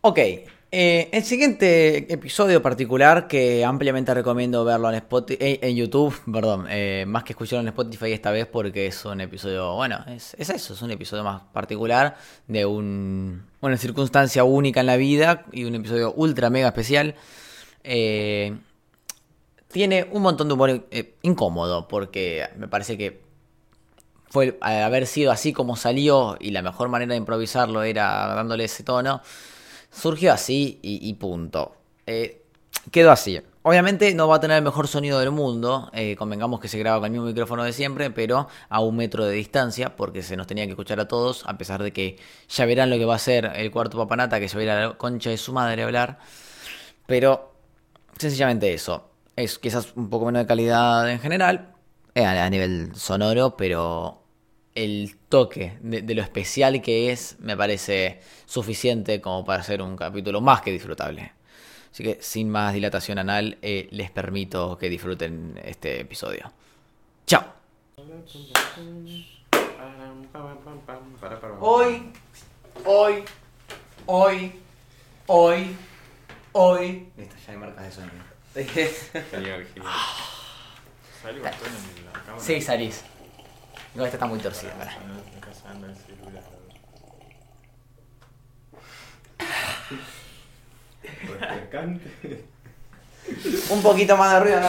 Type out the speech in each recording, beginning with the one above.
Ok, eh, el siguiente episodio particular que ampliamente recomiendo verlo en, Spotify, eh, en YouTube, perdón, eh, más que escucharlo en Spotify esta vez porque es un episodio, bueno, es, es eso, es un episodio más particular de un, una circunstancia única en la vida y un episodio ultra mega especial. Tiene un montón de humor incómodo porque me parece que fue al haber sido así como salió y la mejor manera de improvisarlo era dándole ese tono, surgió así y, punto. Eh, quedó así. Obviamente no va a tener el mejor sonido del mundo, eh, convengamos que se graba con el mismo micrófono de siempre, pero a un metro de distancia, porque se nos tenía que escuchar a todos, a pesar de que ya verán lo que va a hacer el cuarto papanata, que se va a ir a la concha de su madre a hablar. Pero sencillamente eso. Es quizás un poco menos de calidad en general, eh, a nivel sonoro, pero el toque de, de lo especial que es me parece suficiente como para hacer un capítulo más que disfrutable. Así que sin más dilatación anal, eh, les permito que disfruten este episodio. Chao. Hoy, hoy, hoy, hoy, hoy. Listo, ya hay marcas de sonido. Genial. Salgo Gastón en la cámara. Sí, salís. No, esta está muy torcida. se el celular. Refrescante. Un poquito más de ruido. ¿no?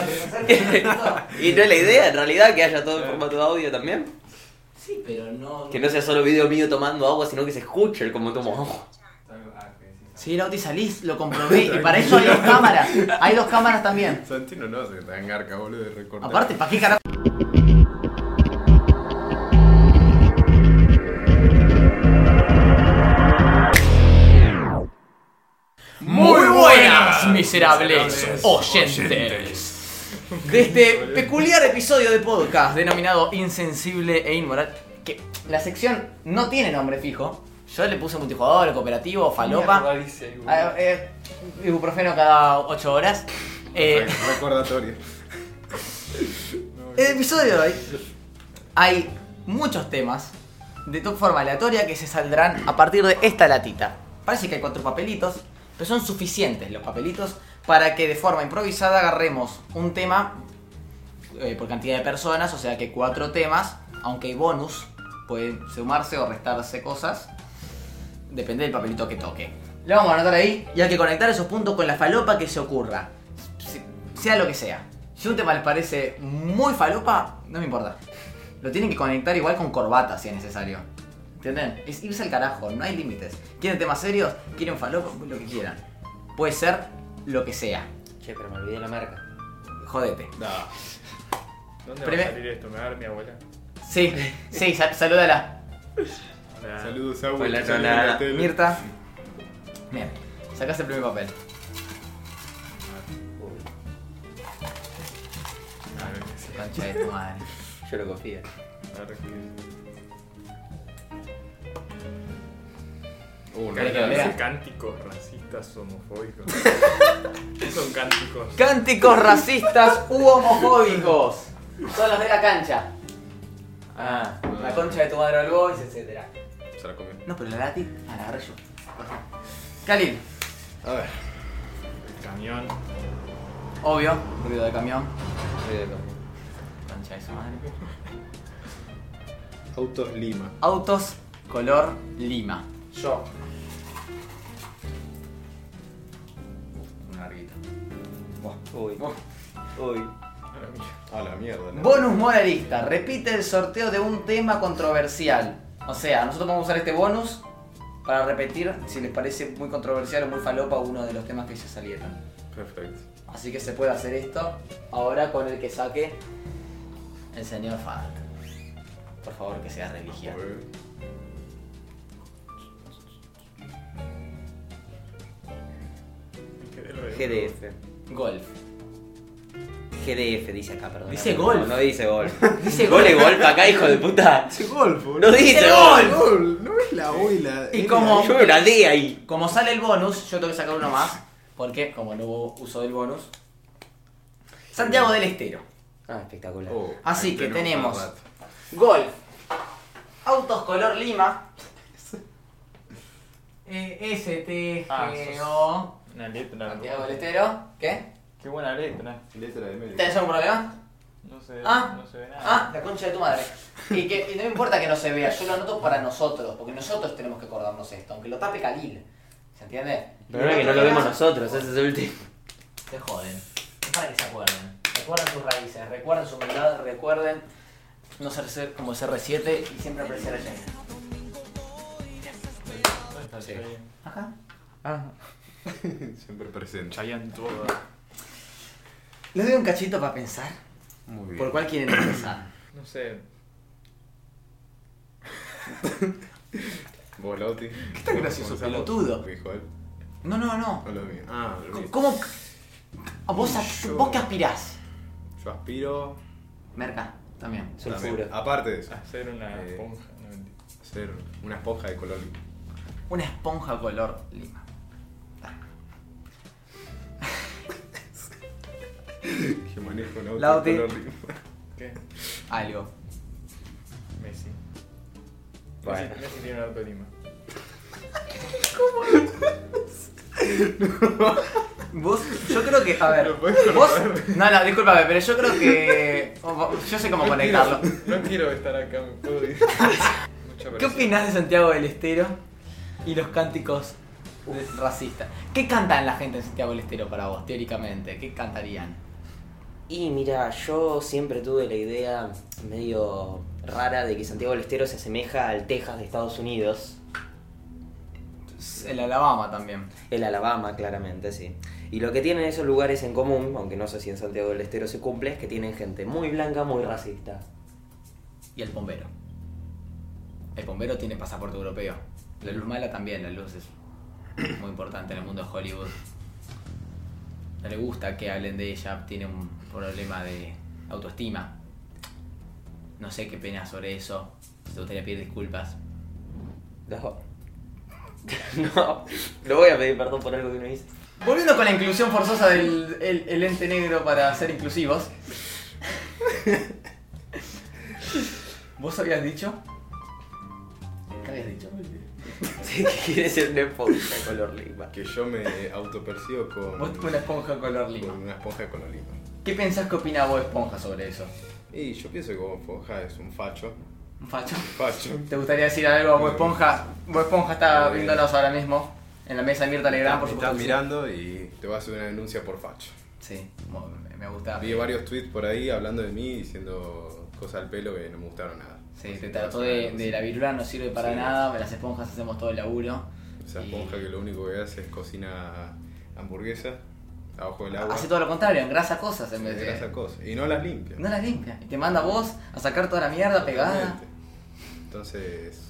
y no es la idea, en realidad, que haya todo en formato de audio también. Sí, pero no. Que no sea solo video mío tomando agua, sino que se escuche el cómo tomo agua. Sí, Lauti, salís, lo comprobé. Y para eso hay dos cámaras. Hay dos cámaras también. Santino no hace tan garca, boludo, de recortar. Aparte, ¿para qué carajo? Miserables oyentes. De este peculiar episodio de podcast denominado Insensible e Inmoral, que la sección no tiene nombre fijo. Yo le puse multijugador, cooperativo, falopa. Ah, eh, ibuprofeno cada 8 horas. Eh, Recordatorio. en el episodio de hoy hay muchos temas de tu forma aleatoria que se saldrán a partir de esta latita. Parece que hay cuatro papelitos, pero son suficientes los papelitos para que de forma improvisada agarremos un tema eh, por cantidad de personas, o sea que cuatro temas, aunque hay bonus, pueden sumarse o restarse cosas, depende del papelito que toque. Lo vamos a anotar ahí y hay que conectar esos puntos con la falopa que se ocurra, Se- sea lo que sea. Si un tema les parece muy falopa, no me importa. Lo tienen que conectar igual con corbata si es necesario. ¿Entienden? Es irse al carajo, no hay límites. ¿Quieren temas serios? ¿Quieren falopa? Lo que quieran. Puede ser lo que sea. Che, pero me olvidé la marca. Jodete. No. ¿Dónde Primer- va a salir esto? ¿Me va a dar mi abuela? Sí, sí, sal- salúdala. Hola. Saludos, abuela. Hola, la. Mirta. Bien, sacaste el primer papel. A ver, que sí. Concha de tu madre. Yo lo confío. Uh, dice cánticos racistas homofóbicos. ¿Qué son cánticos? Cánticos racistas u homofóbicos. Son los de la cancha. Ah, la concha de tu madre al boys, etc. Se la comió. No, pero la lati. Ah, la agarré yo. Khalil, A ver. El camión. obvio, ruido de camión. Concha de su madre. Autos Lima. Autos color lima. Yo. Uy. Uy. A la mierda, ¿no? Bonus moralista. Repite el sorteo de un tema controversial. O sea, nosotros vamos a usar este bonus para repetir si les parece muy controversial o muy falopa uno de los temas que ya salieron. Perfecto. Así que se puede hacer esto ahora con el que saque el señor Fad. Por favor, que sea religión. GDF. Golf. GDF dice acá, perdón. Dice no, golf. No dice golf. Dice ¿Gol golf. y golf acá, hijo de puta? Ese golf, No dice golf. Gol, no es la abuela. Y como- Yo veo una D ahí. Como sale el bonus, yo tengo que sacar uno más. Porque, como no hubo uso del bonus. Santiago del Estero. Ah, espectacular. Oh, Así que tenemos golf, autos color lima. Eh, S, T, Ah, G, sos- O. Una letra. Santiago del Estero. ¿Qué? Qué buena letra. Letra de medio. ¿Tenés algún problema? No se, Ah. no se ve nada. Ah, la concha de tu madre. Y que y no me importa que no se vea, yo lo anoto para nosotros, porque nosotros tenemos que acordarnos esto, aunque lo tape Khalil. ¿Se entiende? Pero es que no lo vemos nosotros, ese es el último. Se joden. Es para que se acuerden. Recuerden sus raíces, recuerden su humildad, recuerden no ser, como CR7 y siempre apreciar a Jenny. ¿Dónde está el? Ajá. Ah, Siempre presente. Chayanne todo. Les doy un cachito para pensar. Muy bien. ¿Por cuál quieren empezar? No sé. ¿Vos, Lauti? ¿Qué tan gracioso, pelotudo? No, no, no. No lo vi. Ah, lo vi. ¿Cómo? ¿A ¿Vos, a- Yo- ¿Vos qué aspirás? Yo aspiro. Merca, también. también, Sulfuro. Aparte de eso, Hacer una Eh. esponja. No, mentira. ser una esponja de color lima. Una esponja color lima. Que manejo un auto Lauti. color lima. ¿Qué? Algo. Messi. Bueno. Messi, Messi tiene un auto lima. Vos, yo creo que, a ver, ¿Lo podés vos, no, no, discúlpame, pero yo creo que, yo sé cómo No conectarlo. quiero- No quiero estar acá, me puedo ir. ¿Qué opinás de Santiago del Estero y los cánticos racistas? ¿Qué cantan la gente en Santiago del Estero para vos, teóricamente? ¿Qué cantarían? Y mira, yo siempre tuve la idea medio rara de que Santiago del Estero se asemeja al Texas de Estados Unidos. El Alabama también. El Alabama, claramente, sí. Y lo que tienen esos lugares en común, aunque no sé si en Santiago del Estero se cumple, es que tienen gente muy blanca, muy racista. Y el bombero. El bombero tiene pasaporte europeo. La luz mala también, la luz es muy importante en el mundo de Hollywood. No le gusta que hablen de ella, tiene un problema de autoestima. No sé qué pena sobre eso. Si te gustaría pedir disculpas. No. no, no voy a pedir perdón por algo que no hice. Volviendo con la inclusión forzosa del el, el ente negro para ser inclusivos. ¿Vos habías dicho? ¿Qué habías dicho? Sí, que quiere ser una esponja color lima. Que yo me autopercibo con, Vos una esponja color lima. con una esponja de color lima. ¿Qué pensás que opina vos esponja sobre eso? Y yo pienso que Bob Esponja es un facho. ¿Un facho? Facho. ¿Te gustaría decir algo a Bob Esponja? Bob Esponja está Eh. viéndonos ahora mismo en la mesa de Mirta Legrand, por supuesto. estás mirando y te va a hacer una denuncia por facho. Sí, me gusta. Vi varios tweets por ahí hablando de mí diciendo cosas al pelo que no me gustaron nada. Sí, te trató a de, la virula, no sirve para Sí. nada, las esponjas hacemos todo el laburo. Esa Y- esponja que lo único que hace es cocina hamburguesas abajo del agua. Hace todo lo contrario, engrasa cosas en vez Hace de... esas cosas. Y no las limpia. No las limpia. Y te manda a vos a sacar toda la mierda pegada. Entonces,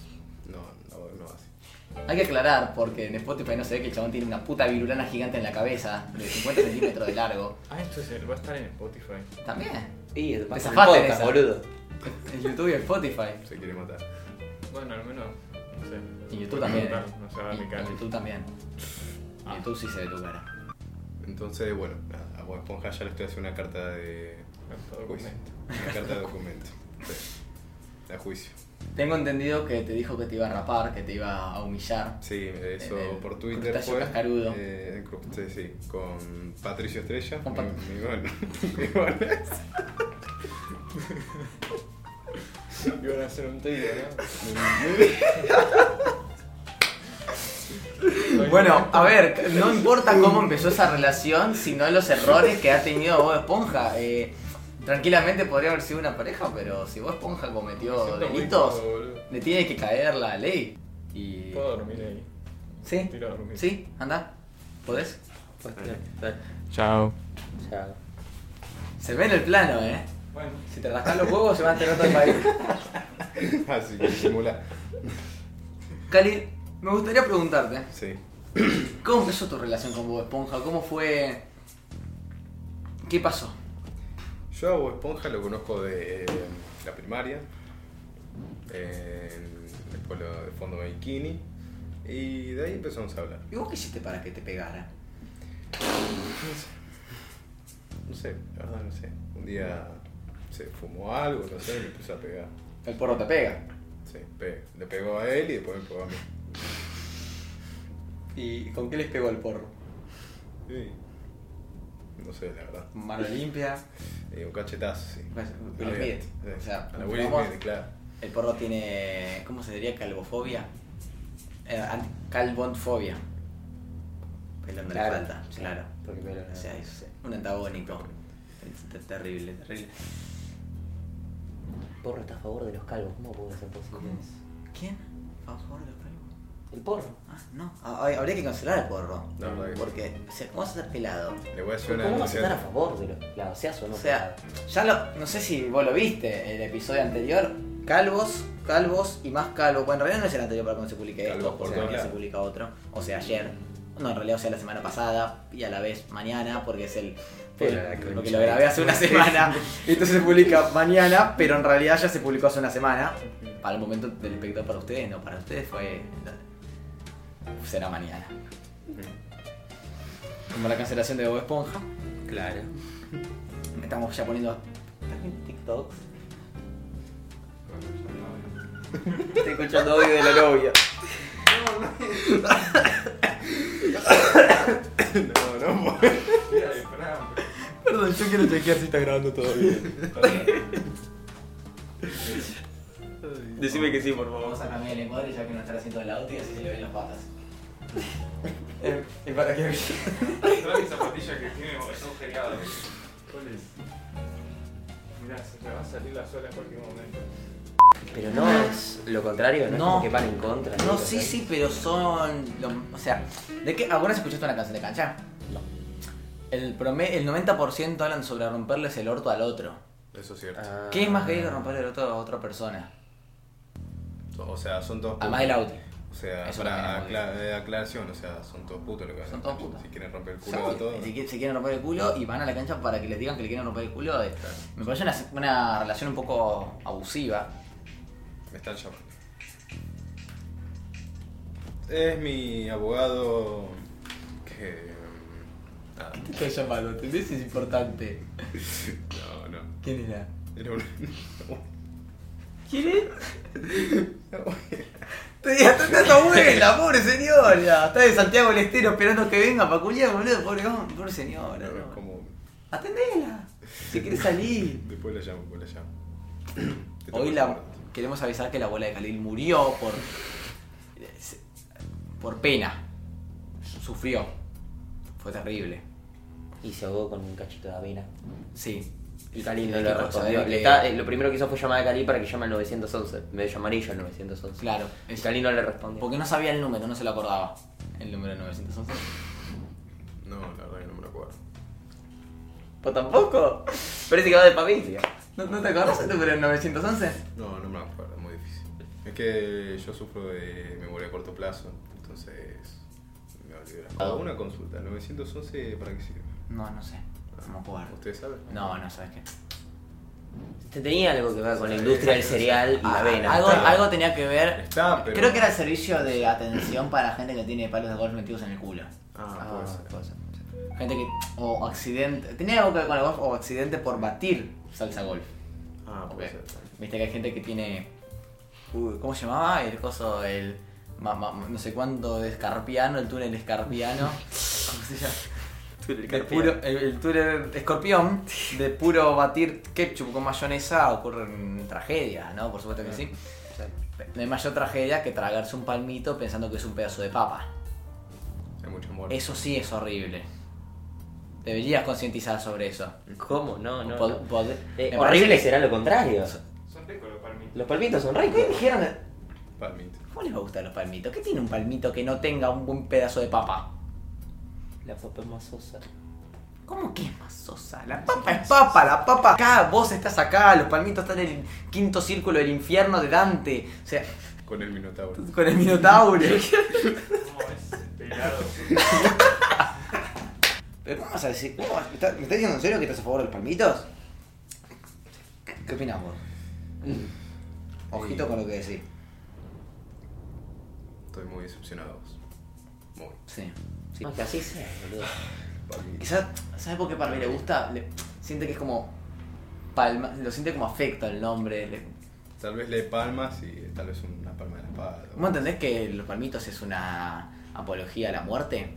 no, no, no así. Hay que aclarar, porque en Spotify no se ve que el chabón tiene una puta virulana gigante en la cabeza, de 50 centímetros de largo. Ah, esto es el- va a estar en Spotify. También. En podcast, esa. boludo. En YouTube y en Spotify. Se quiere matar. Bueno, al menos, no sé. Y en YouTube también. No, eh. no se va a Y-. En YouTube también. En YouTube sí se ve tu cara. Entonces, bueno, nada, a Bob Esponja ya le estoy haciendo una carta de Todo juicio. documento. Una carta de documento. Sí. De juicio. Tengo entendido que te dijo que te iba a rapar, que te iba a humillar. Sí, eso el por Twitter fue. cascarudo. eh, cru- sí, sí, con Patricio Estrella. Con Pat- mi, mi gol. Mi gol. Iban a hacer un trío, ¿no? Bueno, a ver, no importa cómo empezó esa relación, sino los errores que ha tenido Bob Esponja. Eh, tranquilamente podría haber sido una pareja, pero si Bob Esponja cometió delitos, cómodo, le tiene que caer la ley. Y... Puedo dormir ahí. ¿Sí? Tiro a dormir. ¿Sí? Anda. ¿Podés? Pues, dale. Chao. Chao. Se ve en el plano, ¿eh? Bueno. Si te rascas los huevos se va a enterar todo el país. Así que simula. Cali, me gustaría preguntarte, Sí. ¿cómo empezó tu relación con Bob Esponja? ¿Cómo fue...? ¿Qué pasó? Yo a Bob Esponja lo conozco de eh, la primaria, en el pueblo de fondo de Bikini, y de ahí empezamos a hablar. ¿Y vos qué hiciste para que te pegara? No sé, la verdad no sé. Un día se fumó algo, no sé, y me empezó a pegar. El porro te pega. Sí, le pegó a él y después me pegó a mí. ¿Y con qué les pegó el porro? Sí. No sé, la verdad. Mano limpia. Eh, un cachetazo, sí. Pues, Will Smith. sí. O sea, a la Will Smith, claro. El porro tiene. ¿Cómo se diría? Calvofobia. Eh, calvonfobia. Pelo no le falta, claro. Porque pelo no- O sea, es un antagónico. Es terrible, terrible. Porro está a favor de los calvos, ¿cómo puede ser posible ¿Cómo? eso? ¿Quién? ¿A favor de los calvos? El porro. Ah, no. Ah, hay- habría que cancelar el porro. La verdad que- Porque, o sea, ¿cómo vas a estar pelado? Le voy a hacer una ¿Cómo vas a estar a denuncia. favor de los calvos? Seas o no. O sea, ya lo, no sé si vos lo viste, el episodio anterior, calvos, calvos y más calvos. Bueno, en realidad no es el anterior para cuando se publique Calvos esto, por o sea, todos mañana se lados. publica otro, o sea, ayer. No, en realidad, o sea, la semana pasada y a la vez mañana, porque es el... Pero porque lo grabé hace una semana, entonces se publica mañana, pero en realidad ya se publicó hace una semana. Para el momento del espectador para ustedes, no, para ustedes fue... Será mañana. Como la cancelación de Bob Esponja. Claro. Estamos ya poniendo también TikToks. Estoy escuchando audio de la novia. No, no, de Fran. Perdón, yo quiero chequear si está grabando todo bien. Decime que sí, por Vamos a cambiar el encuadre ya que no está haciendo el audio y así se le ven las patas. Eh, ¿Y para qué? Trae mi zapatilla que tiene son geniales. ¿Cuál es? Mirá, se me va a salir la sola en cualquier momento. Pero no es lo contrario, no, es No. como que van en contra. No, sí, sí, pero son. lo- o sea, ¿de qué? ¿Alguna vez escuchaste una canción de cancha? El, prome- el 90% hablan sobre romperles el orto al otro. Eso es cierto. Ah. ¿Qué es más gay que romperle el orto a otra persona? O sea, son todos Además del auto. O sea, Eso para acla- eh, aclaración, o sea, son todos putos lo que Son hacen. todos putos. Si quieren romper el culo a todos. Si quieren romper el culo y van a la cancha para que les digan que le quieren romper el culo. eh, Claro. Me parece una, una relación un poco abusiva. Me están llamando. Es mi abogado que. Nada. te estoy llamando? ¿Entendés? Es importante. No, no. ¿Quién era? Era un. ¿Quién es? Te atendés a tu abuela, pobre señora. Está de Santiago del Estero esperando que venga para culiar, boludo. Pobre, pobre señora. No, como. Atendela. Si quiere salir. Después la llamo, después la llamo. Te Hoy la, queremos avisar que la abuela de Khalil murió por. por pena. Sufrió. Fue terrible. Y se ahogó con un cachito de avena. Sí. Y Cali no ¿Qué le respondió. Eh, lo primero que hizo fue llamar a Cali para que llame al 911. En vez de llamar ella al 911. Claro. Y Cali no le respondió. Porque no sabía el número, no se lo acordaba. El número 911. No, la verdad que no me lo acuerdo. ¿Pues tampoco? Parece que va de familia. ¿No, no te acordás el número 911? No, no me lo acuerdo, es muy difícil. Es que yo sufro de memoria a corto plazo, entonces olvidé. Ah. Una consulta, ¿el 911 para qué sirve? No, no sé. No me acuerdo. ¿Ustedes saben? No, no sabes qué. Te tenía algo que ver con la industria del cereal y la Ah, avena. algo, algo tenía que ver. Está, pero- Creo que era el servicio de atención para gente que tiene palos de golf metidos en el culo. Ah, Ah, puede ser. puede ser. Gente que. O accidente. Tenía algo que ver con el golf o accidente por batir salsa golf. Ah, puede Ok. ser. Viste que hay gente que tiene. Uy, ¿Cómo se llamaba? El coso, el. Ma- ma- no sé cuánto de escarpiano, el túnel escarpiano. ¿Cómo se llama? De puro, el, el túnel escorpión, de puro batir ketchup con mayonesa ocurren tragedias, ¿no? Por supuesto que sí. No hay mayor tragedia que tragarse un palmito pensando que es un pedazo de papa. Hay mucho amor. Eso sí es horrible. Deberías concientizar sobre eso. ¿Cómo? No, no. Pod- no. pod- Eh, horrible parece será lo contrario. Son ricos los palmitos. Los palmitos son ¿Qué ricos. dijeron? de- Palmito. ¿Cómo les va a gustar los palmitos? ¿Qué tiene un palmito que no tenga un buen pedazo de papa? La papa es más sosa. ¿Cómo que es más sosa? La papa es papa, la papa acá, vos estás acá, los palmitos están en el quinto círculo del infierno de Dante. O sea, Con el Minotauro. con el Minotauro. ¿Cómo es? Pelado. Pero ¿cómo vas a decir? ¿Cómo vas- ¿Me estás me estás diciendo en serio que estás a favor de los palmitos? ¿Qué opinas vos? Ojito con lo que decís. Estoy muy decepcionado. Muy. Sí. No, que así sea, boludo. Palmito. Quizás, ¿sabes por qué Palmi le gusta? Le- siente que es como. Palma, lo siente como afecto el nombre. le- Tal vez le palmas y tal vez una palma de la espada. ¿Vos entendés que los palmitos es una apología a la muerte?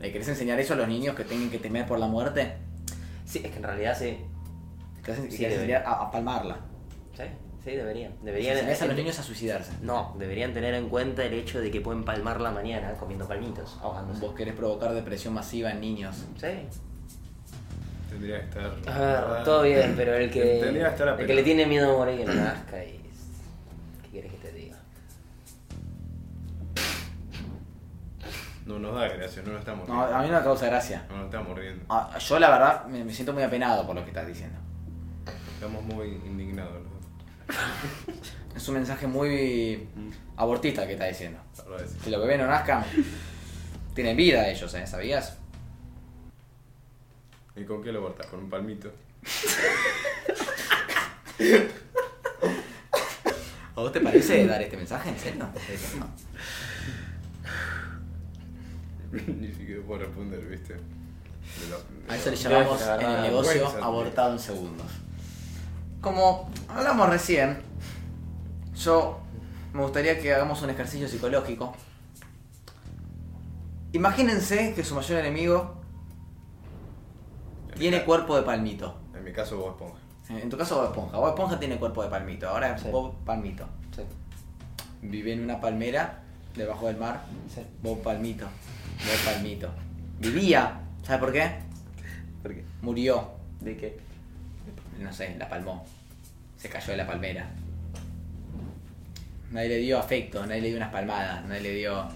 ¿Le querés enseñar eso a los niños que tienen que temer por la muerte? Sí, es que en realidad sí. ¿Querés, Sí, enseñar a, a palmarla? Sí, sí, deberían. ¿Enseñás Deberían a los niños a suicidarse? No, deberían tener en cuenta el hecho de que pueden palmarla mañana comiendo palmitos, ahogándose. Vos querés provocar depresión masiva en niños. Sí. Tendría que estar. A ver, todo bien, pero el que, Tendría que estar el que le tiene miedo a morir que no nazca y... ¿Qué quieres que te diga? No nos da gracia, no nos estamos No, a mí no me causa gracia. No nos estamos riendo. Ah, Yo la verdad me, me siento muy apenado por lo que estás diciendo. Estamos muy indignados. dos. Es un mensaje muy abortista que estás diciendo. Si los bebés no nazcan, tienen vida ellos, ¿eh? ¿Sabías? ¿Y con qué lo cortas? ¿Con un palmito? ¿A vos te parece dar este mensaje? ¿En serio? No. Ni siquiera puedo responder, ¿viste? De lo- A eso le llamamos la en el negocio abortado en segundos. Como hablamos recién, yo me gustaría que hagamos un ejercicio psicológico. Imagínense que su mayor enemigo En tiene cuerpo de palmito. En mi caso, vos esponja. En tu caso Bob Esponja. Bob Esponja tiene cuerpo de palmito. Ahora Sí. Bob Palmito. Sí. Vive en una palmera debajo del mar. Sí. Bob Palmito. Bob Palmito. Vivía. ¿Sabe por qué? ¿Por qué? Murió. ¿De qué? No sé, la palmó. Se cayó de la palmera. Nadie le dio afecto, nadie le dio unas palmadas, nadie le dio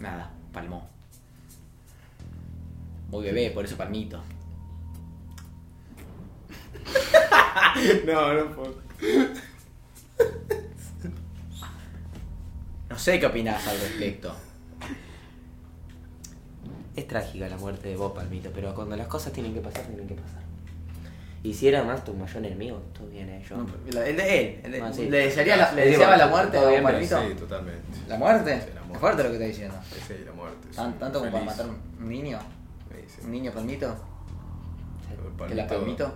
nada. Palmó. Muy bebé, por eso palmito. No, no puedo. No sé qué opinás al respecto. Es trágica la muerte de Bob Palmito, pero cuando las cosas tienen que pasar, tienen que pasar. Y si era más tu mayor enemigo, todo bien, eh, yo. El de él. el de- Ah, sí. ¿Le, desearía la, le Sí, deseaba bueno, la muerte todo a bien, Bob pero Palmito? Sí, totalmente. ¿La muerte? Sí, la muerte. Es fuerte lo que está diciendo. Sí, la muerte. sí. Tan- tanto como para Feliz. matar un niño. Sí, sí. Un niño palmito. Los Que la palmito.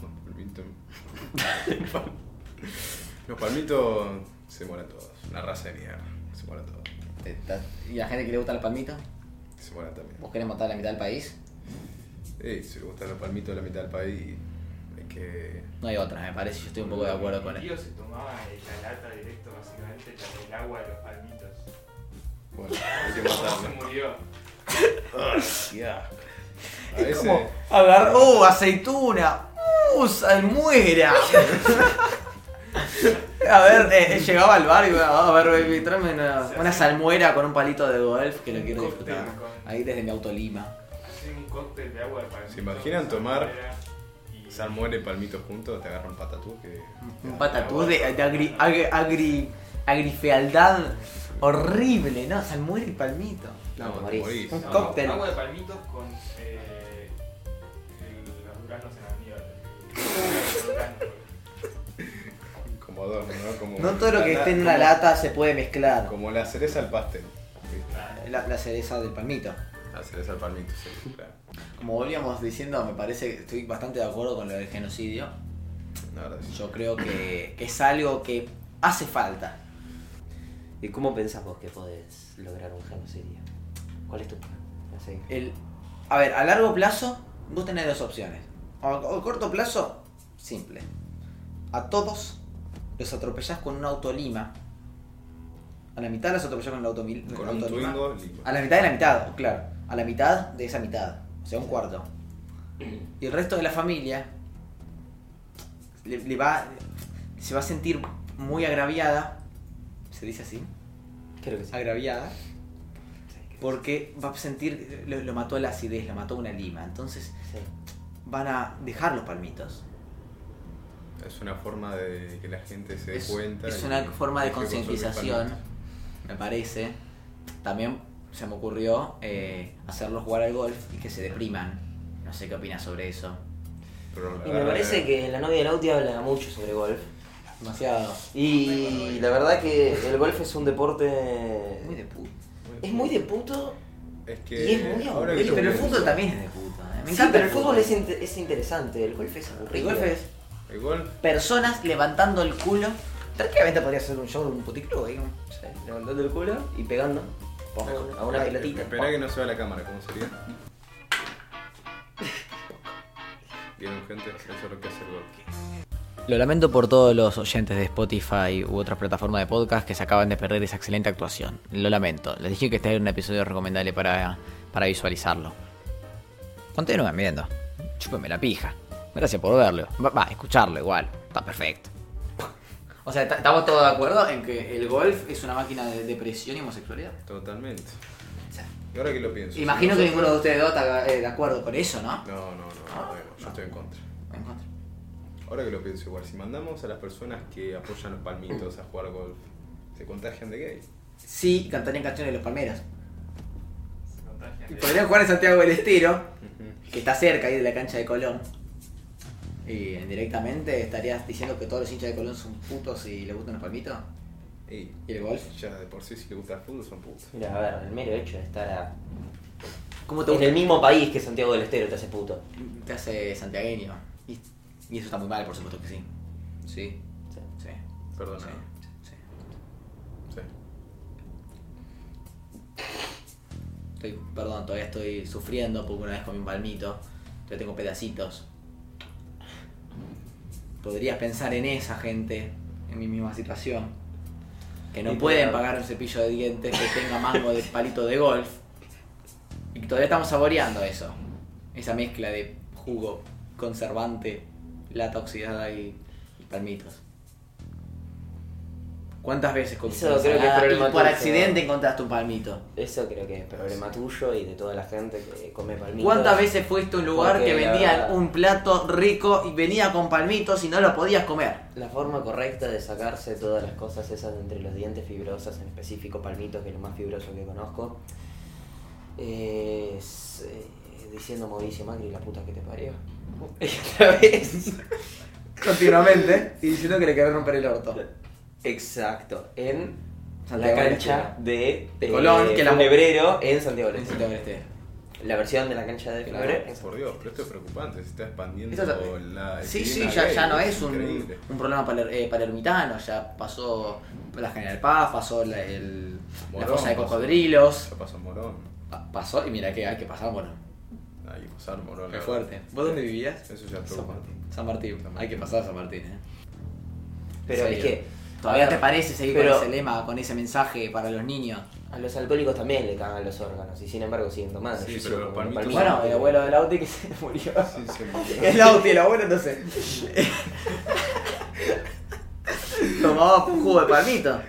Los palmitos. Los palmitos se mueren todos. Una raza de mierda. Se mueren todos. Te- ta- ¿Y la gente que le gusta los palmitos? Se mueren también. ¿Vos querés matar a la mitad del país? Sí, si le gustan los palmitos de la mitad del país, hay que. No hay otra, me parece. Yo estoy un poco de acuerdo con Mi él. tío se tomaba la lata directo, básicamente, con el agua de los palmitos. Bueno, hay que No se matarlo. murió. A veces. Agarró ¡Uh, aceituna. ¡Uh, salmuera! A ver, eh, eh, llegaba al bar y a ver, baby, tráeme una, una salmuera con un palito de golf que lo quiero disfrutar. Ahí desde mi autolima. Un cóctel de agua de palmitos. ¿Se imaginan tomar salmuera y- Salmuera y palmitos juntos, te agarra un patatú que. Un patatús de, de agri, agri, agri- agrifealdad horrible, ¿no? Salmuera y palmito. No, morís. morís. Un No, cóctel. Agua de palmitos con eh, los duranos en. Como adorno, ¿no? Como No todo lo que la- esté en una como- lata se puede mezclar. Como la cereza al pastel. la cereza del palmito. La cereza al palmito, sí, claro. Como volvíamos diciendo, me parece que estoy bastante de acuerdo con lo del genocidio. La verdad, sí. Yo creo que, que es algo que hace falta. ¿Y cómo pensás vos que podés lograr un genocidio? ¿Cuál es tu plan? Así. El, a ver, a largo plazo, vos tenés dos opciones. A, a corto plazo, simple. A todos los atropellás con un auto lima. A la mitad los atropellás con el auto, mil- Con el un auto lima. Twingo, lima. A la mitad de la mitad, claro. A la mitad de esa mitad. O sea, un cuarto. Y el resto de la familia le, le va, se va a sentir muy agraviada. ¿Se dice así? Creo que sí. Agraviada. Porque va a sentir, lo, lo mató la acidez, lo mató una lima. Entonces sí. van a dejar los palmitos. Es una forma de que la gente se dé Es, cuenta. es una forma de concientización, me parece. También se me ocurrió eh, hacerlos jugar al golf y que se depriman. No sé qué opinas sobre eso. Y me parece que la novia de Lauti habla mucho sobre golf. Demasiado. Y la verdad que el golf es un deporte. Muy de puto. Es muy de puto. Es que. y es muy aburrido. Pero el fútbol también es de puto. ¿eh? Me sí, encanta pero el fútbol es, es interesante. El golf es El aburrido. golf es. El golf, personas levantando el culo. Tranquilamente podría ser un show de un puticlub Sí, levantando el culo y pegando a una, a una pelotita. espera que no se vea la cámara, ¿cómo sería? Vieron gente, eso es lo que hace el. Lo lamento por todos los oyentes de Spotify u otras plataformas de podcast que se acaban de perder esa excelente actuación. Lo lamento. Les dije que este era un episodio recomendable para, para visualizarlo. Continúen viendo. Chúpeme la pija. Gracias por verlo. Va, va, escucharlo igual. Está perfecto. O sea, ¿estamos todos de acuerdo en que el golf es una máquina de depresión y homosexualidad? Totalmente. Y ahora que lo pienso. Imagino si que ninguno de ustedes dos está eh, de acuerdo con eso, ¿no? No, no, no, bueno, yo estoy en contra. En contra. Ahora que lo pienso igual, si mandamos a las personas que apoyan los palmitos a jugar golf, ¿se contagian de gay? Sí, cantarían canciones de los palmeras. Se contagian Y podrían jugar en Santiago del Estero, que está cerca ahí de la cancha de Colón. Y indirectamente estarías diciendo que todos los hinchas de Colón son putos y les gustan los palmitos. Y ¿Y el golf? ya de por sí, si le gusta el fútbol, son putos. Mira, a ver, el mero hecho de estar a- ¿Cómo te en el mismo país que Santiago del Estero te hace puto. Te hace santiagueño. Y, y eso está muy mal, por supuesto que sí. Sí, Sí. sí, sí. Sí. Estoy, perdón, todavía estoy sufriendo porque una vez comí un palmito. Todavía tengo pedacitos. Podrías pensar en esa gente, en mi misma situación. Que no Y pueden pagar un cepillo de dientes que tenga mango de palito de golf. Y todavía estamos saboreando eso. Esa mezcla de jugo, conservante, lata oxidada y, y palmitos. ¿Cuántas veces Eso creo que es y por tuyo. accidente encontraste un palmito? Eso creo que es problema tuyo y de toda la gente que come palmitos. ¿Cuántas veces fuiste a un lugar Porque que vendían un plato rico y venía con palmitos y no lo podías comer? La forma correcta de sacarse todas las cosas esas de entre los dientes fibrosas, en específico palmitos, que es lo más fibroso que conozco, es eh, diciendo Mauricio Macri, la puta que te parió. Y otra vez. Continuamente. Y diciendo que le quería romper el orto. Exacto, en Santiago la cancha de, De Colón, eh, que la- Funebrero en Santiago del. Santiago. La versión de la cancha de Claro. Funebrero. en Por Dios, pero esto es preocupante, se está expandiendo Esto la. Sí, sí, ya, ya no es un, increíble. un problema paler- eh, palermitano, ya pasó la General Paz, pasó la, el, la Morón, fosa de pasó. cocodrilos, Ya pasó Morón. Pa- pasó y mira que hay que pasar, bueno, Hay que pasar Morón. qué la fuerte. verdad. ¿Vos dónde vivías? Eso ya San preocupante. San Martín, San hay que Martín. pasar San Martín, eh. Pero Sí. es que ¿Todavía te parece seguir pero con ese lema, con ese mensaje para los niños? A los alcohólicos también le cagan los órganos y sin embargo siguen tomando. Sí, pero palmitos- Bueno, el abuelo del Auti que se murió. Sí, se murió. El Auti, el abuelo, no sé. Tomaba jugo de palmito.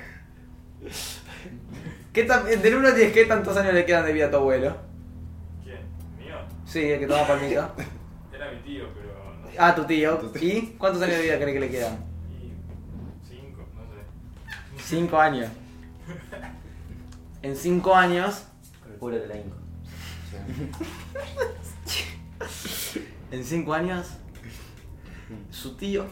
¿Qué tan, del 1 al 10, ¿qué tantos años le quedan de vida a tu abuelo? ¿Quién? ¿Mío? Sí, el que toma palmito. Era mi tío, pero. No sé. Ah, tu tío. Tu tío. ¿Y cuántos años de vida crees que le quedan? Cinco, no sé. 5 años. En 5 años, Con el culo de la inco. en 5 años, su tío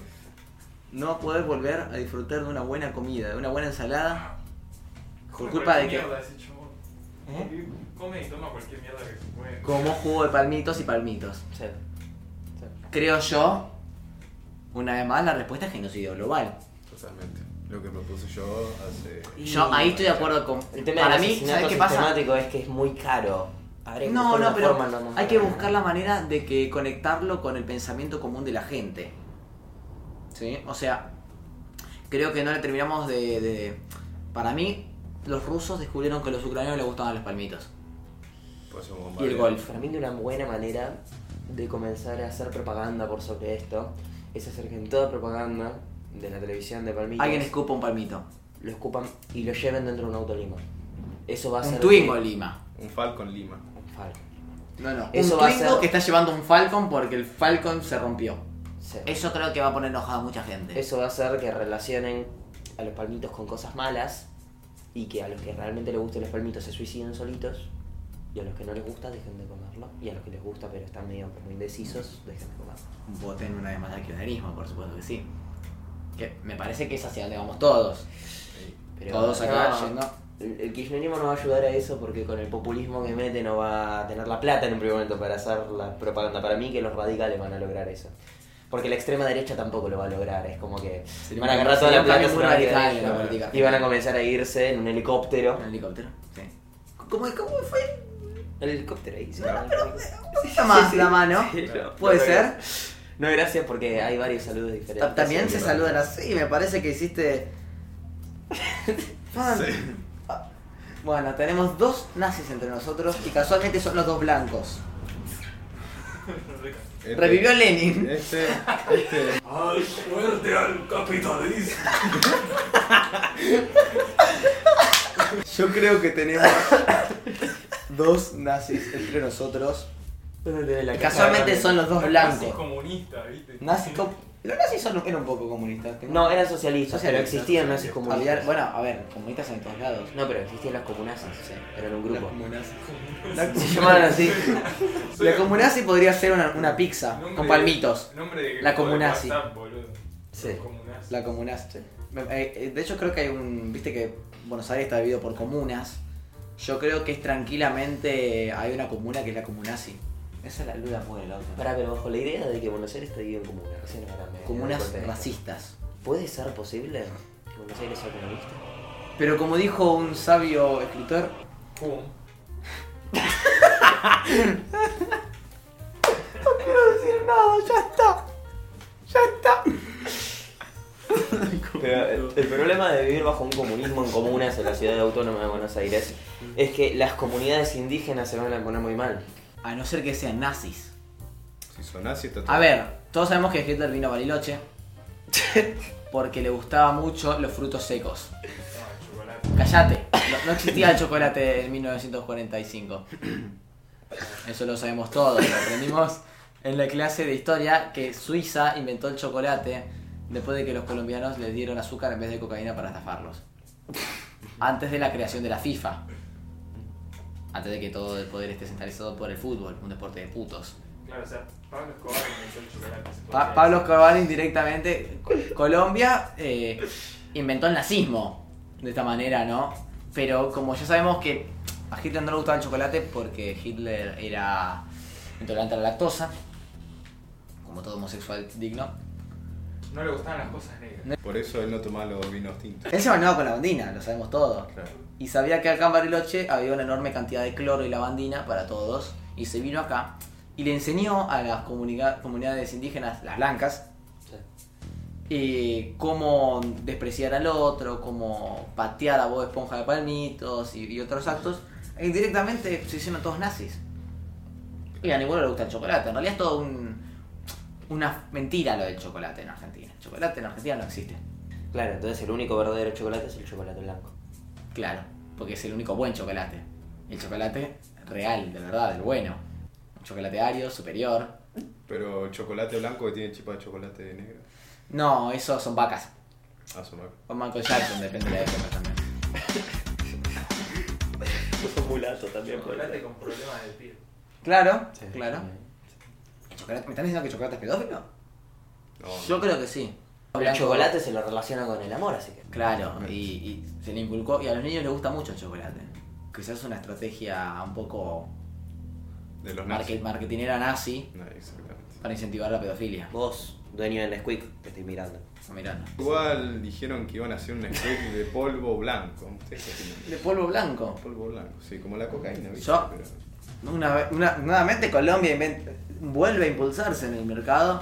no va a poder volver a disfrutar de una buena comida, de una buena ensalada. Por culpa de que. ¿Eh? Come y toma cualquier mierda que se puede. como jugo de palmitos y palmitos. Sí. Sí. Creo yo, una vez más, la respuesta es genocidio global. Totalmente. Lo que propuse yo hace. Yo ahí estoy de acuerdo con. El tema Para del mí, ¿sabes qué pasa? sistemático es que es muy caro. Que No, buscar no, una pero forma, no, no, hay que no. buscar la manera de que conectarlo con el pensamiento común de la gente. ¿Sí? O sea, creo que no le terminamos de, de- Para mí, los rusos descubrieron que a los ucranianos les gustaban los palmitos. Pues un Y el bombardeo. golf. Para mí de una buena manera de comenzar a hacer propaganda por sobre esto es hacer que en toda propaganda de la televisión de Palmitos Alguien escupa un palmito. lo escupan y lo lleven dentro de un auto lima. Eso va a Un ser Twingo Lima. Un Falcon Lima. Un Falcon. No, no. Eso un va a Twingo ser- que está llevando un Falcon porque el Falcon se rompió. Sí. Eso creo que va a poner enojada a mucha gente. Eso va a hacer que relacionen a los palmitos con cosas malas y que a los que realmente les gusten los palmitos se suiciden solitos y a los que no les gusta dejen de comerlo y a los que les gusta pero están medio como indecisos dejen de comerlo. Voten una vez más al kirchnerismo, por supuesto que sí. Que me parece que es hacia donde vamos todos. Pero Todos acá no, yendo. El, el kirchnerismo no va a ayudar a eso porque con el populismo que mete no va a tener la plata en un primer momento para hacer la propaganda. Para mí que los radicales van a lograr eso. Porque la extrema derecha tampoco lo va a lograr. Es como que Sería van a agarrar toda la plata radical en la política y van a comenzar a irse en un helicóptero. ¿Un helicóptero? Sí. ¿Cómo, cómo fue? El helicóptero ahí. sí. Está más la mano. Sí, no, Puede no, ser. No, gracias porque hay varios saludos diferentes. Ta- También se saludan así, me parece que hiciste. Fan. Sí. Bueno, tenemos dos nazis entre nosotros y casualmente son los dos blancos. Este- Revivió Lenin. Este, este. ¡Al fuerte al capitalismo! Yo creo que tenemos dos nazis entre nosotros. La Casualmente son los dos blancos. comunista, ¿viste? Nazis com- Los nazis son, eran un poco comunistas. tengo- No, eran socialistas, pero existían nazis comunistas. Había- bueno, a ver, comunistas en todos lados. No, pero existían las comunazis, eran un grupo. La- Se llamaban así. La comunazi podría ser una, una pizza Nombre con de- palmitos. Nombre de La de comunazi. WhatsApp, boludo. Sí. Comunazi. La comunazi. Eh, eh, De hecho creo que hay un... Viste que Buenos Aires está dividido por comunas. Yo creo que es tranquilamente... Hay una comuna que es la comunazi. Esa es la luna puede la otra. Pará, pero bajo la idea de que Buenos Aires está dividido en comunas. Racistas. ¿Puede ser posible que Buenos Aires sea comunista? Pero como dijo un sabio escritor, Pum. no, ya está. Ya está. Pero el, el problema de vivir bajo un comunismo en comunas en la ciudad autónoma de Buenos Aires es que las comunidades indígenas se van a poner muy mal. A no ser que sean nazis. Si son nazis, está todo. A ver, todos sabemos que Hitler vino a Bariloche porque le gustaba mucho los frutos secos. Ah, chocolate. Cállate, no, no existía el chocolate en 1945. Eso lo sabemos todos, lo aprendimos en la clase de historia que Suiza inventó el chocolate después de que los colombianos les dieron azúcar en vez de cocaína para estafarlos. Antes de la creación de la FIFA. Antes de que todo el poder esté centralizado por el fútbol, un deporte de putos. Claro, o sea, Pablo Escobar inventó el chocolate. Pa- Pablo. Escobar indirectamente, Co- Colombia eh, inventó el nazismo de esta manera, ¿no? Pero como ya sabemos que a Hitler no le gustaba el chocolate porque Hitler era intolerante a la lactosa, como todo homosexual digno, No le gustaban las cosas negras. Por eso él no tomaba los vinos tintos. él se bañaba con lavandina, lo sabemos todos. Claro. Y sabía que acá en Bariloche había una enorme cantidad de cloro y lavandina para todos. Y se vino acá y le enseñó a las comunidades indígenas, las blancas, eh, cómo despreciar al otro, cómo patear a Bob Esponja de palmitos y, y otros actos. E indirectamente se hicieron todos nazis. Y a ninguno le gusta el chocolate. En realidad es todo un- una mentira lo del chocolate en Argentina. El chocolate en Argentina no existe. Claro, entonces el único verdadero chocolate es el chocolate blanco. Claro, porque es el único buen chocolate. El chocolate real, de verdad, el bueno. Un chocolate ario, superior. Pero chocolate blanco que tiene chipa de chocolate negro. No, esos son vacas. Ah, son vacas. O Michael Jackson, depende de la época también. Un mulato también. Chocolate con problemas de piel. Claro, Sí. claro. ¿El chocolate- ¿Me están diciendo que el chocolate es pedófilo? No, Yo no. creo que sí. El chocolate se lo relaciona con el amor, así que. Claro, y, y se le inculcó. Y a los niños les gusta mucho el chocolate. Quizás es una estrategia un poco De los market, nazis. marketinera nazi No, exactamente. para incentivar la pedofilia. Vos, dueño de Nesquik, que estoy mirando. Mirando. Igual dijeron que iban a hacer un steak de polvo blanco. De polvo blanco. Polvo blanco, sí, como la cocaína, ¿viste? Yo- Pero- Una, vez- una- nuevamente Colombia inventa- vuelve a impulsarse en el mercado.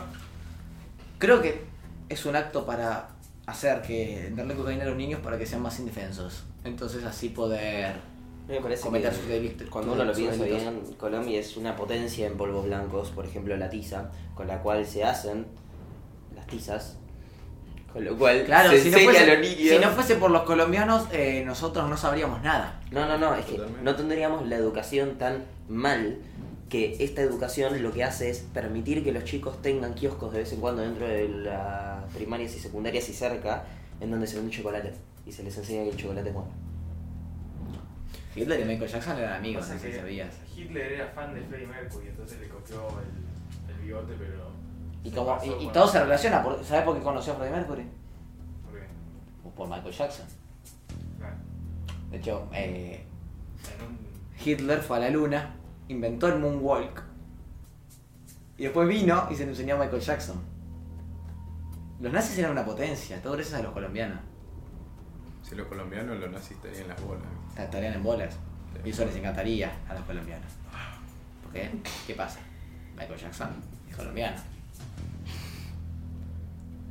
Creo que es un acto para hacer que darle cocaína a los niños para que sean más indefensos. Entonces así poder Me parece cometer que sus delitos. cuando uno lo piensa delitos. bien, Colombia es una potencia en polvos blancos, por ejemplo la tiza, con la cual se hacen las tizas. Con lo cual Claro, se si no, fuese, a los niños. si no fuese por los colombianos, eh, nosotros no sabríamos nada. No, no, no, es que Totalmente. no tendríamos la educación tan mal que esta educación lo que hace es permitir que los chicos tengan kioscos de vez en cuando dentro de las primarias y secundarias y cerca en donde se vende chocolate y se les enseña que el chocolate es bueno. Hitler y Michael Jackson eran amigos, no sé si sabías. Hitler era fan de Freddie Mercury, entonces le copió el, el bigote, pero. Y, como, y, todo se relaciona. Por, ¿Sabes por qué conoció a Freddie Mercury? Ok, Por Michael Jackson. claro. De hecho, eh, En un. Hitler fue a la luna, inventó el moonwalk y después vino y se lo enseñó a Michael Jackson. Los nazis eran una potencia, todo gracias a los colombianos. Si los colombianos, los nazis estarían en las bolas. Estarían en bolas. Y eso les encantaría a los colombianos. ¿Por qué? ¿Qué pasa? Michael Jackson es colombiano.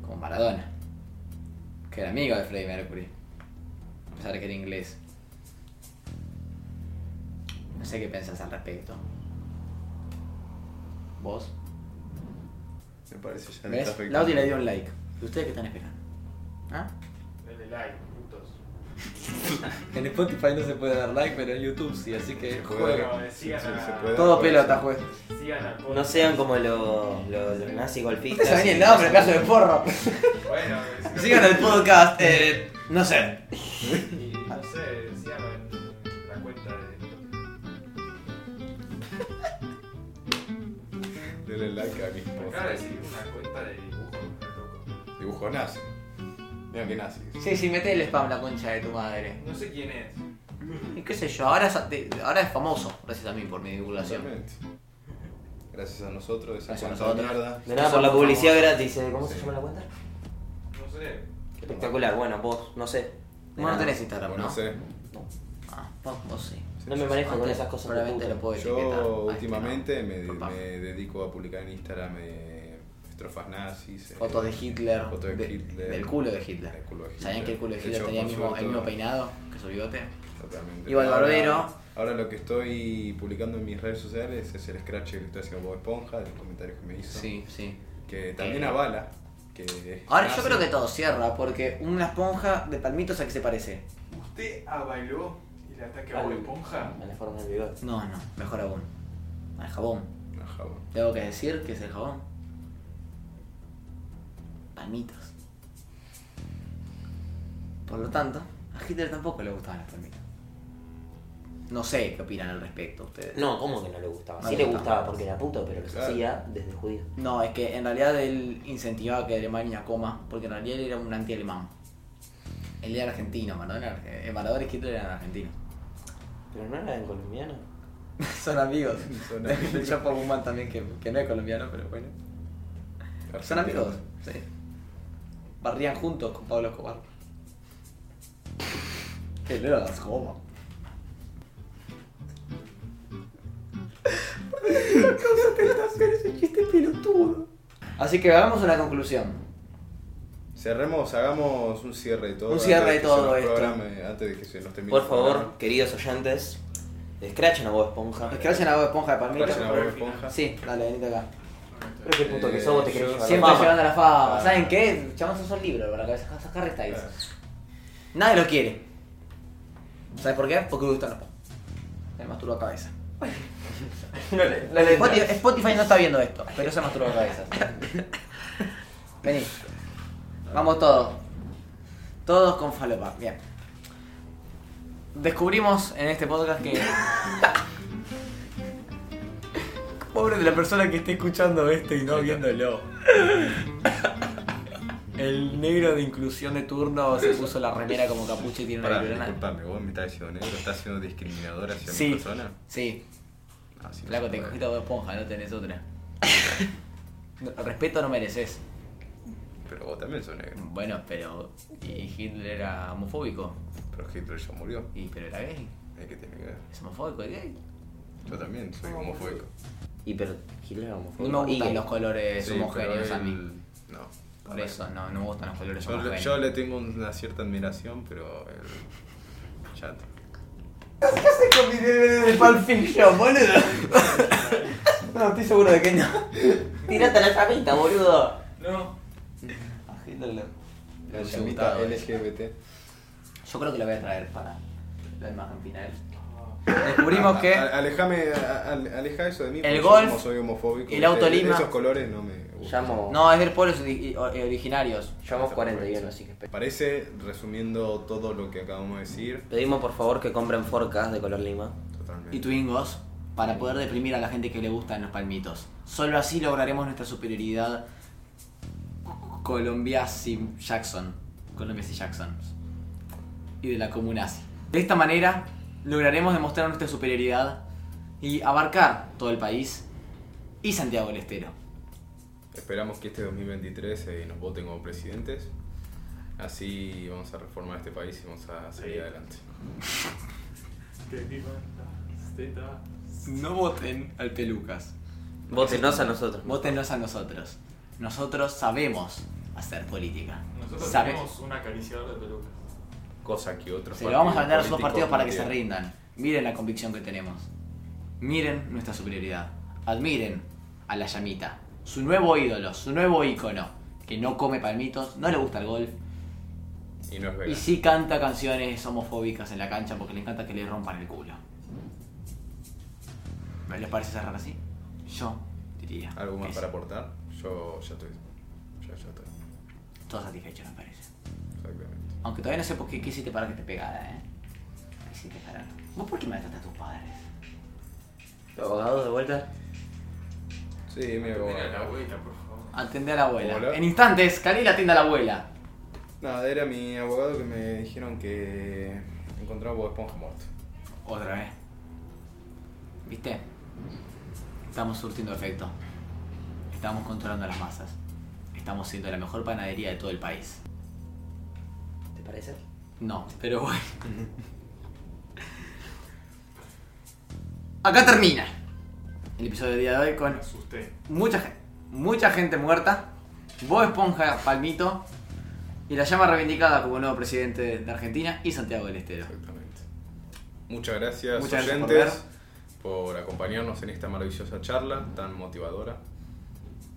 Como Maradona. Que era amigo de Freddie Mercury. A pesar de que era inglés. No sé qué pensás al respecto. ¿Vos? Me parece ya me ¿Ves? Lauti le dio un like. ¿Y ustedes qué están esperando? ¿Ah? Denle like, putos. En Spotify no se puede dar like, pero en YouTube sí, así que puede. jueguen. Sigan Sí, a- se puede. Todo pelota, juez. Sigan. No sean como los, los, los nazis golpistas. Ustedes saben el nombre, caso de porro. Bueno, si- Sigan el podcast, eh, no sé. Y no sé, decir una cuenta de dibujo. Dibujos nazis. Mira que nazis. Sí, sí, mete el spam la concha de tu madre. No sé quién es. Y qué sé yo, ahora es, de- ahora es famoso, gracias a mí por mi divulgación. Totalmente. Gracias a nosotros, esa Gracias a nosotros. mierda. De nada por la publicidad gratis. ¿eh? ¿Cómo se llama la cuenta? No sé. Espectacular, bueno, vos, no sé. De Vos no tenés Instagram, ¿no? no sé. Ah, vos, vos sí. No me manejo con esas cosas. de Probablemente lo puedo. Yo últimamente no. me, me dedico a publicar en Instagram eh, estrofas nazis. eh, Fotos de Hitler, fotos de Hitler. del culo de Hitler. del culo de Hitler. ¿Sabían que el culo de De Hitler hecho, tenía el mismo, el peinado que su bigote? Totalmente. Igual Barbero. Ahora lo que estoy publicando en mis redes sociales es el scratch que estoy haciendo Bob Esponja, de los comentarios que me hizo. Sí, sí. Que también Eh. avala. Que Ahora yo creo que todo cierra, porque una esponja de palmitos a qué se parece. ¿Usted avaló el ataque a Al- Bob Esponja? A la forma del bigote. No, no, mejor aún. Al jabón. Ajá, bueno. Tengo que decir que es el jabón. Palmitos. Por lo tanto, a Hitler tampoco le gustaban las palmitas. No sé qué opinan al respecto ustedes. No, ¿cómo que no le gustaba? No Sí le gustaba. gustaba porque era puto, pero los Claro. hacía desde judío. No, es que en realidad él incentivaba que Alemania coma, porque en realidad él era un anti-alemán. Él era argentino, Maradona, Maradona y Hitler eran argentinos. Pero no era en colombiano. Son amigos. Son El Chapo Guzmán también, que, que no es colombiano, pero bueno. Son amigos, sí. Barrían juntos con Pablo Escobar. Que le das como. Causa tentación ese chiste pelotudo. Así que hagamos una conclusión. Cerremos, hagamos un cierre de todo. Un cierre de todo esto. programe- antes de que se nos termine Por el favor, programa. queridos oyentes, escrachen a Bob Esponja. Es que vayan a Bob Esponja de palmito. Escrachen a Bob Esponja. Sí, dale, venite acá. Pero qué puto que Eh, sos, te querés llevar la Siempre fama. llevando la fama. ¿Saben qué? Llamamos un libro para que sacar Styles. Claro. Nadie lo quiere. ¿Sabes por qué? Porque gusta no. Me masturbo a cabeza. Spotify, Spotify no está viendo esto, pero se masturba a cabeza. Vení. Vamos todos. Todos con falopa. Bien. Descubrimos en este podcast que. Pobre de la persona que esté escuchando esto y no viéndolo. El negro de inclusión de turno se puso la remera como capucha y tiene una violona. disculpame, vos me estás diciendo negro, estás siendo discriminador hacia Sí. mi persona. Sí, Ah, sí, Flaco, te cogiste a Bob esponja, no tenés otra. No, Respeto no mereces. Pero vos también sos negro. Bueno, pero. ¿Y Hitler era homofóbico? Pero Hitler ya murió. ¿Y pero era gay? ¿Qué tiene que ver? ¿Es homofóbico? ¿Es gay? Yo también soy homofóbico. Y pero Hitler era homofóbico. No me Y gustan gay. los colores Sí, homogéneos a mí. No. Por eso, no, no me gustan los colores Yo, le- homogéneos. yo le tengo una cierta admiración, pero él. Ya. ¿Qué haces con mi DVD de Pulp Fiction, boludo? no, estoy seguro de que no. Tirate la llamita, boludo. No. A Hitler le. La llamita. LGBT. Yo creo que lo voy a traer para la imagen final. Descubrimos que. Alejame, aleja eso de mí. El golf, como soy homofóbico. el auto Lima. Esos colores no me gustan. Llamo. No, es de pueblos ori- originarios. Llamamos 41, así que Parece, resumiendo todo lo que acabamos de decir, Pedimos por favor que compren Forecast de color lima. totalmente. y Twingos para poder deprimir a la gente que le gustan los palmitos. Solo así lograremos nuestra superioridad Colombiasi Jackson. Colombiasi Jackson. Y de la comunasi. De esta manera lograremos demostrar nuestra superioridad y abarcar todo el país y Santiago del Estero. esperamos que este 2023 eh, nos voten como presidentes. Así vamos a reformar este país y vamos a seguir Sí. adelante. No voten al Pelucas. Votenos a nosotros. Votennos a nosotros. Nosotros sabemos hacer política. Nosotros Sabe- tenemos un acariciador de pelucas. Cosa que otros Se lo vamos a vender a esos partidos para que se rindan. Miren la convicción que tenemos. Miren nuestra superioridad. Admiren a la llamita. Su nuevo ídolo, su nuevo ícono. Que no come palmitos, no le gusta el golf. Y no es Y vegano. sí canta canciones homofóbicas en la cancha porque le encanta que le rompan el culo. ¿Les parece cerrar así? Yo diría. ¿Algo más para aportar? Yo ya estoy. Ya, ya estoy. Todo satisfecho, me parece. Exactamente. Aunque todavía no sé por qué, qué hiciste para que te pegara, ¿eh? ¿Qué hiciste para.? ¿Vos por qué maltrataste a tus padres? ¿Abogado de vuelta? Sí, mi Mira la abogado. abuela, por favor. Atendé a la abuela. Hola. En instantes, Kalil atiende a la abuela. Nada, era mi abogado que me dijeron que encontraba Bob Esponja muerto. Otra vez. ¿Viste? Estamos surtiendo efecto. Estamos controlando las masas. Estamos siendo la mejor panadería de todo el país. ¿Te parece? No, pero bueno. Acá termina el episodio del día de hoy con Me asusté. mucha, mucha gente muerta, Bob Esponja Palmito y la llama reivindicada como nuevo presidente de Argentina y Santiago del Estero. Exactamente. Muchas gracias, Muchas gracias por por, acompañarnos en esta maravillosa charla tan motivadora.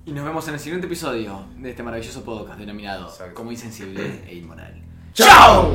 Y nos vemos en el siguiente episodio de este maravilloso podcast denominado. Como Insensible e Inmoral. ¡Chao!